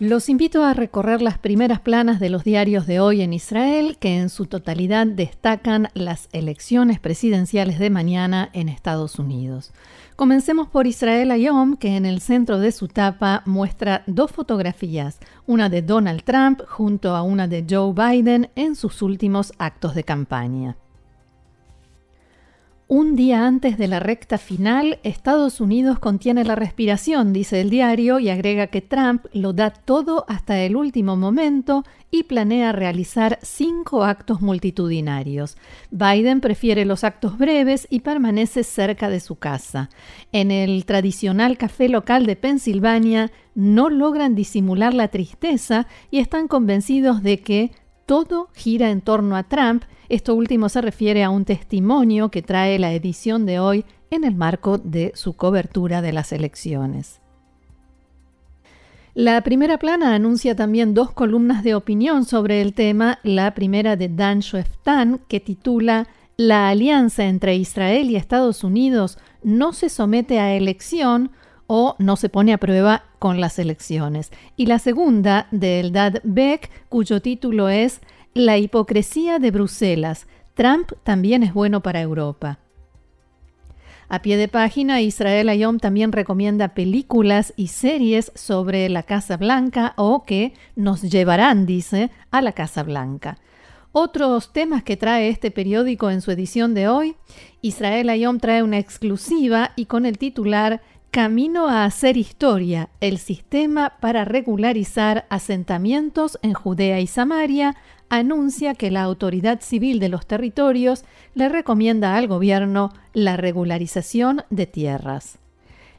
Los invito a recorrer las primeras planas de los diarios de hoy en Israel, que en su totalidad destacan las elecciones presidenciales de mañana en Estados Unidos. Comencemos por Israel Ayom, que en el centro de su tapa muestra dos fotografías, una de Donald Trump junto a una de Joe Biden en sus últimos actos de campaña. Un día antes de la recta final, Estados Unidos contiene la respiración, dice el diario, y agrega que Trump lo da todo hasta el último momento y planea realizar cinco actos multitudinarios. Biden prefiere los actos breves y permanece cerca de su casa. En el tradicional café local de Pensilvania no logran disimular la tristeza y están convencidos de que todo gira en torno a Trump. Esto último se refiere a un testimonio que trae la edición de hoy en el marco de su cobertura de las elecciones. La primera plana anuncia también dos columnas de opinión sobre el tema, la primera de Dan Shoeftan, que titula La alianza entre Israel y Estados Unidos no se somete a elección o no se pone a prueba con las elecciones. Y la segunda de Eldad Beck, cuyo título es la hipocresía de Bruselas. Trump también es bueno para Europa. A pie de página, Israel Ayom también recomienda películas y series sobre la Casa Blanca o que nos llevarán, dice, a la Casa Blanca. Otros temas que trae este periódico en su edición de hoy, Israel Ayom trae una exclusiva y con el titular Camino a hacer historia, el sistema para regularizar asentamientos en Judea y Samaria, anuncia que la autoridad civil de los territorios le recomienda al gobierno la regularización de tierras.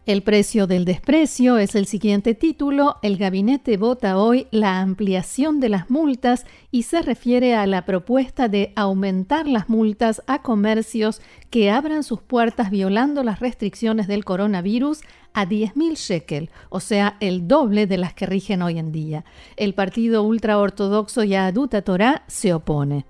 El precio del desprecio es el siguiente título. El gabinete vota hoy la ampliación de las multas y se refiere a la propuesta de aumentar las multas a comercios que abran sus puertas violando las restricciones del coronavirus a 10.000 shekel, o sea, el doble de las que rigen hoy en día. El partido ultraortodoxo Yaduta Torah se opone.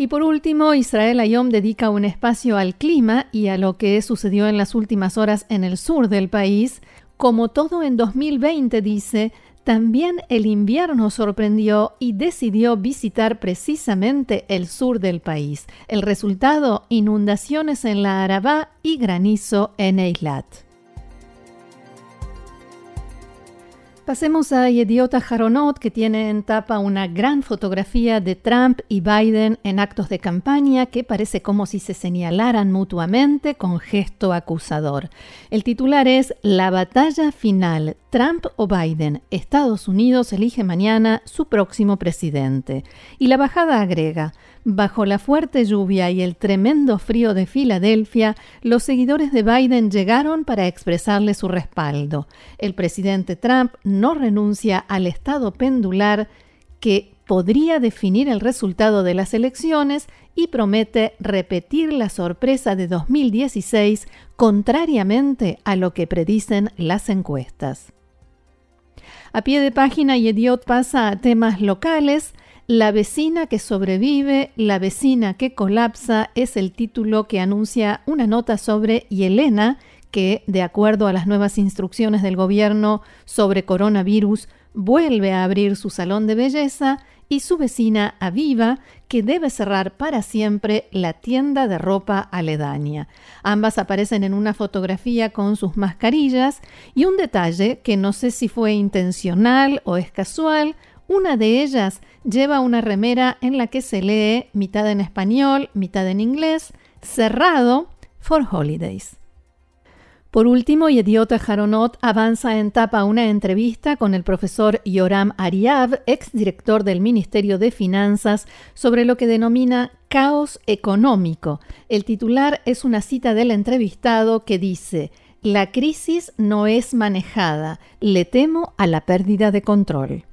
Y por último, Israel Ayom dedica un espacio al clima y a lo que sucedió en las últimas horas en el sur del país. Como todo en 2020, dice, también el invierno sorprendió y decidió visitar precisamente el sur del país. El resultado, inundaciones en la Arabá y granizo en Eilat. Pasemos a Yediota Haronot, que tiene en tapa una gran fotografía de Trump y Biden en actos de campaña que parece como si se señalaran mutuamente con gesto acusador. El titular es La batalla final, Trump o Biden. Estados Unidos elige mañana su próximo presidente. Y la bajada agrega, Bajo la fuerte lluvia y el tremendo frío de Filadelfia, los seguidores de Biden llegaron para expresarle su respaldo. El presidente Trump no renuncia al estado pendular que podría definir el resultado de las elecciones y promete repetir la sorpresa de 2016 contrariamente a lo que predicen las encuestas. A pie de página, Yediot pasa a temas locales. La vecina que sobrevive, la vecina que colapsa es el título que anuncia una nota sobre Yelena, que, de acuerdo a las nuevas instrucciones del gobierno sobre coronavirus, vuelve a abrir su salón de belleza, y su vecina Aviva, que debe cerrar para siempre la tienda de ropa aledaña. Ambas aparecen en una fotografía con sus mascarillas y un detalle que no sé si fue intencional o es casual, una de ellas lleva una remera en la que se lee mitad en español, mitad en inglés, cerrado for holidays. Por último, Yediota Haronot avanza en tapa una entrevista con el profesor Yoram Ariav, exdirector del Ministerio de Finanzas, sobre lo que denomina caos económico. El titular es una cita del entrevistado que dice, La crisis no es manejada, le temo a la pérdida de control.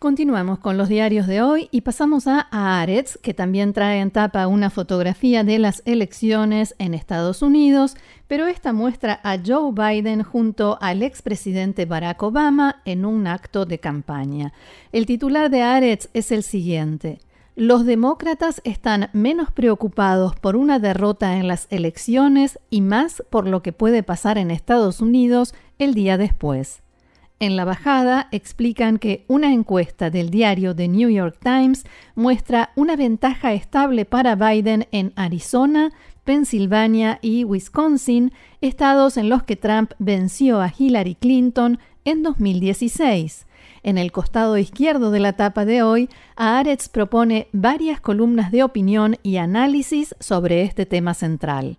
Continuamos con los diarios de hoy y pasamos a Aretz, que también trae en tapa una fotografía de las elecciones en Estados Unidos, pero esta muestra a Joe Biden junto al expresidente Barack Obama en un acto de campaña. El titular de Aretz es el siguiente. Los demócratas están menos preocupados por una derrota en las elecciones y más por lo que puede pasar en Estados Unidos el día después. En la bajada explican que una encuesta del diario The New York Times muestra una ventaja estable para Biden en Arizona, Pensilvania y Wisconsin, estados en los que Trump venció a Hillary Clinton en 2016. En el costado izquierdo de la tapa de hoy, Aretz propone varias columnas de opinión y análisis sobre este tema central.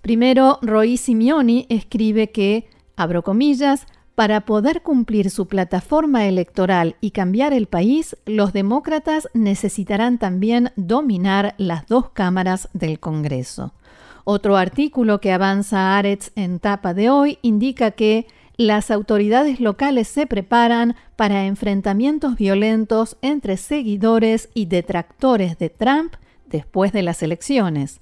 Primero, Roy Simeoni escribe que abro comillas, para poder cumplir su plataforma electoral y cambiar el país, los demócratas necesitarán también dominar las dos cámaras del Congreso. Otro artículo que avanza Aretz en tapa de hoy indica que las autoridades locales se preparan para enfrentamientos violentos entre seguidores y detractores de Trump después de las elecciones.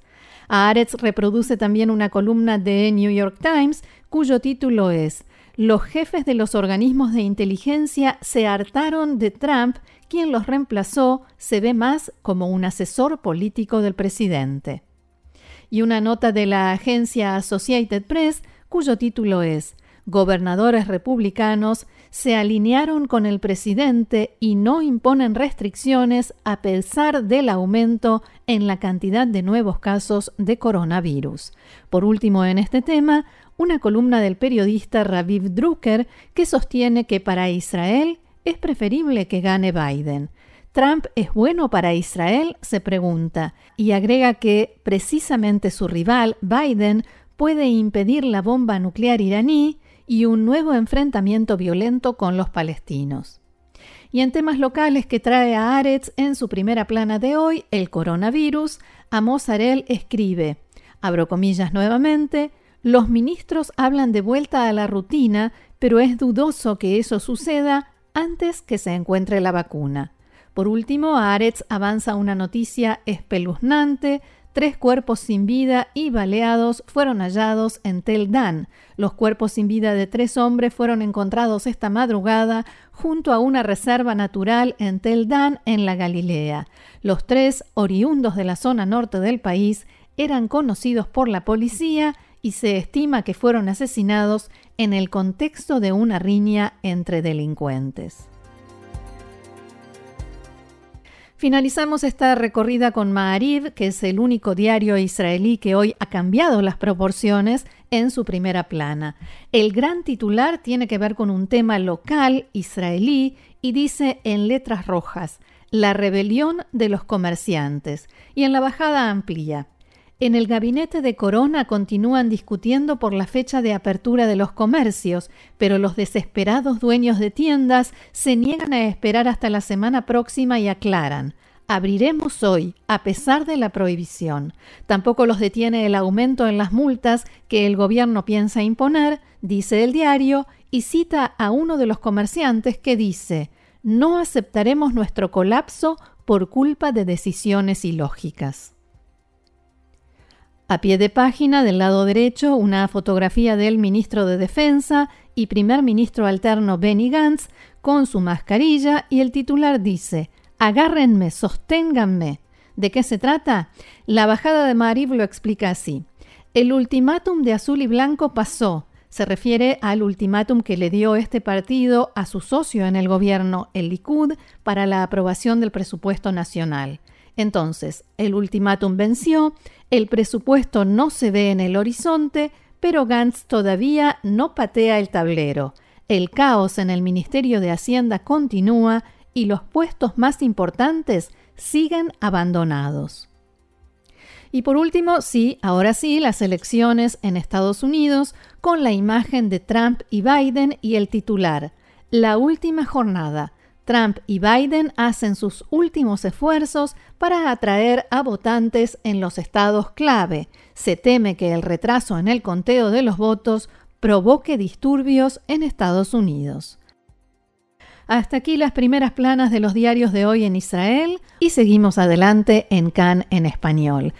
Aretz reproduce también una columna de New York Times cuyo título es Los jefes de los organismos de inteligencia se hartaron de Trump, quien los reemplazó se ve más como un asesor político del presidente. Y una nota de la agencia Associated Press cuyo título es Gobernadores republicanos se alinearon con el presidente y no imponen restricciones a pesar del aumento en la cantidad de nuevos casos de coronavirus. Por último, en este tema, una columna del periodista Raviv Drucker que sostiene que para Israel es preferible que gane Biden. ¿Trump es bueno para Israel? se pregunta, y agrega que precisamente su rival, Biden, puede impedir la bomba nuclear iraní y un nuevo enfrentamiento violento con los palestinos. Y en temas locales que trae a Aretz en su primera plana de hoy, el coronavirus, Amos Arel escribe, abro comillas nuevamente, los ministros hablan de vuelta a la rutina, pero es dudoso que eso suceda antes que se encuentre la vacuna. Por último, Aretz avanza una noticia espeluznante. Tres cuerpos sin vida y baleados fueron hallados en Tel Dan. Los cuerpos sin vida de tres hombres fueron encontrados esta madrugada junto a una reserva natural en Tel Dan, en la Galilea. Los tres, oriundos de la zona norte del país, eran conocidos por la policía y se estima que fueron asesinados en el contexto de una riña entre delincuentes. Finalizamos esta recorrida con Ma'ariv, que es el único diario israelí que hoy ha cambiado las proporciones en su primera plana. El gran titular tiene que ver con un tema local israelí y dice en letras rojas, la rebelión de los comerciantes. Y en la bajada amplía, en el gabinete de Corona continúan discutiendo por la fecha de apertura de los comercios, pero los desesperados dueños de tiendas se niegan a esperar hasta la semana próxima y aclaran. Abriremos hoy, a pesar de la prohibición. Tampoco los detiene el aumento en las multas que el gobierno piensa imponer, dice el diario, y cita a uno de los comerciantes que dice No aceptaremos nuestro colapso por culpa de decisiones ilógicas. A pie de página, del lado derecho, una fotografía del ministro de Defensa y primer ministro alterno Benny Gantz con su mascarilla y el titular dice, agárrenme, sosténganme. ¿De qué se trata? La bajada de Marib lo explica así. El ultimátum de azul y blanco pasó. Se refiere al ultimátum que le dio este partido a su socio en el gobierno, el Likud, para la aprobación del presupuesto nacional. Entonces, el ultimátum venció, el presupuesto no se ve en el horizonte, pero Gantz todavía no patea el tablero. El caos en el Ministerio de Hacienda continúa y los puestos más importantes siguen abandonados. Y por último, sí, ahora sí, las elecciones en Estados Unidos con la imagen de Trump y Biden y el titular, La última jornada, Trump y Biden hacen sus últimos esfuerzos para atraer a votantes en los estados clave. Se teme que el retraso en el conteo de los votos provoque disturbios en Estados Unidos. Hasta aquí las primeras planas de los diarios de hoy en Israel y seguimos adelante en CAN en español.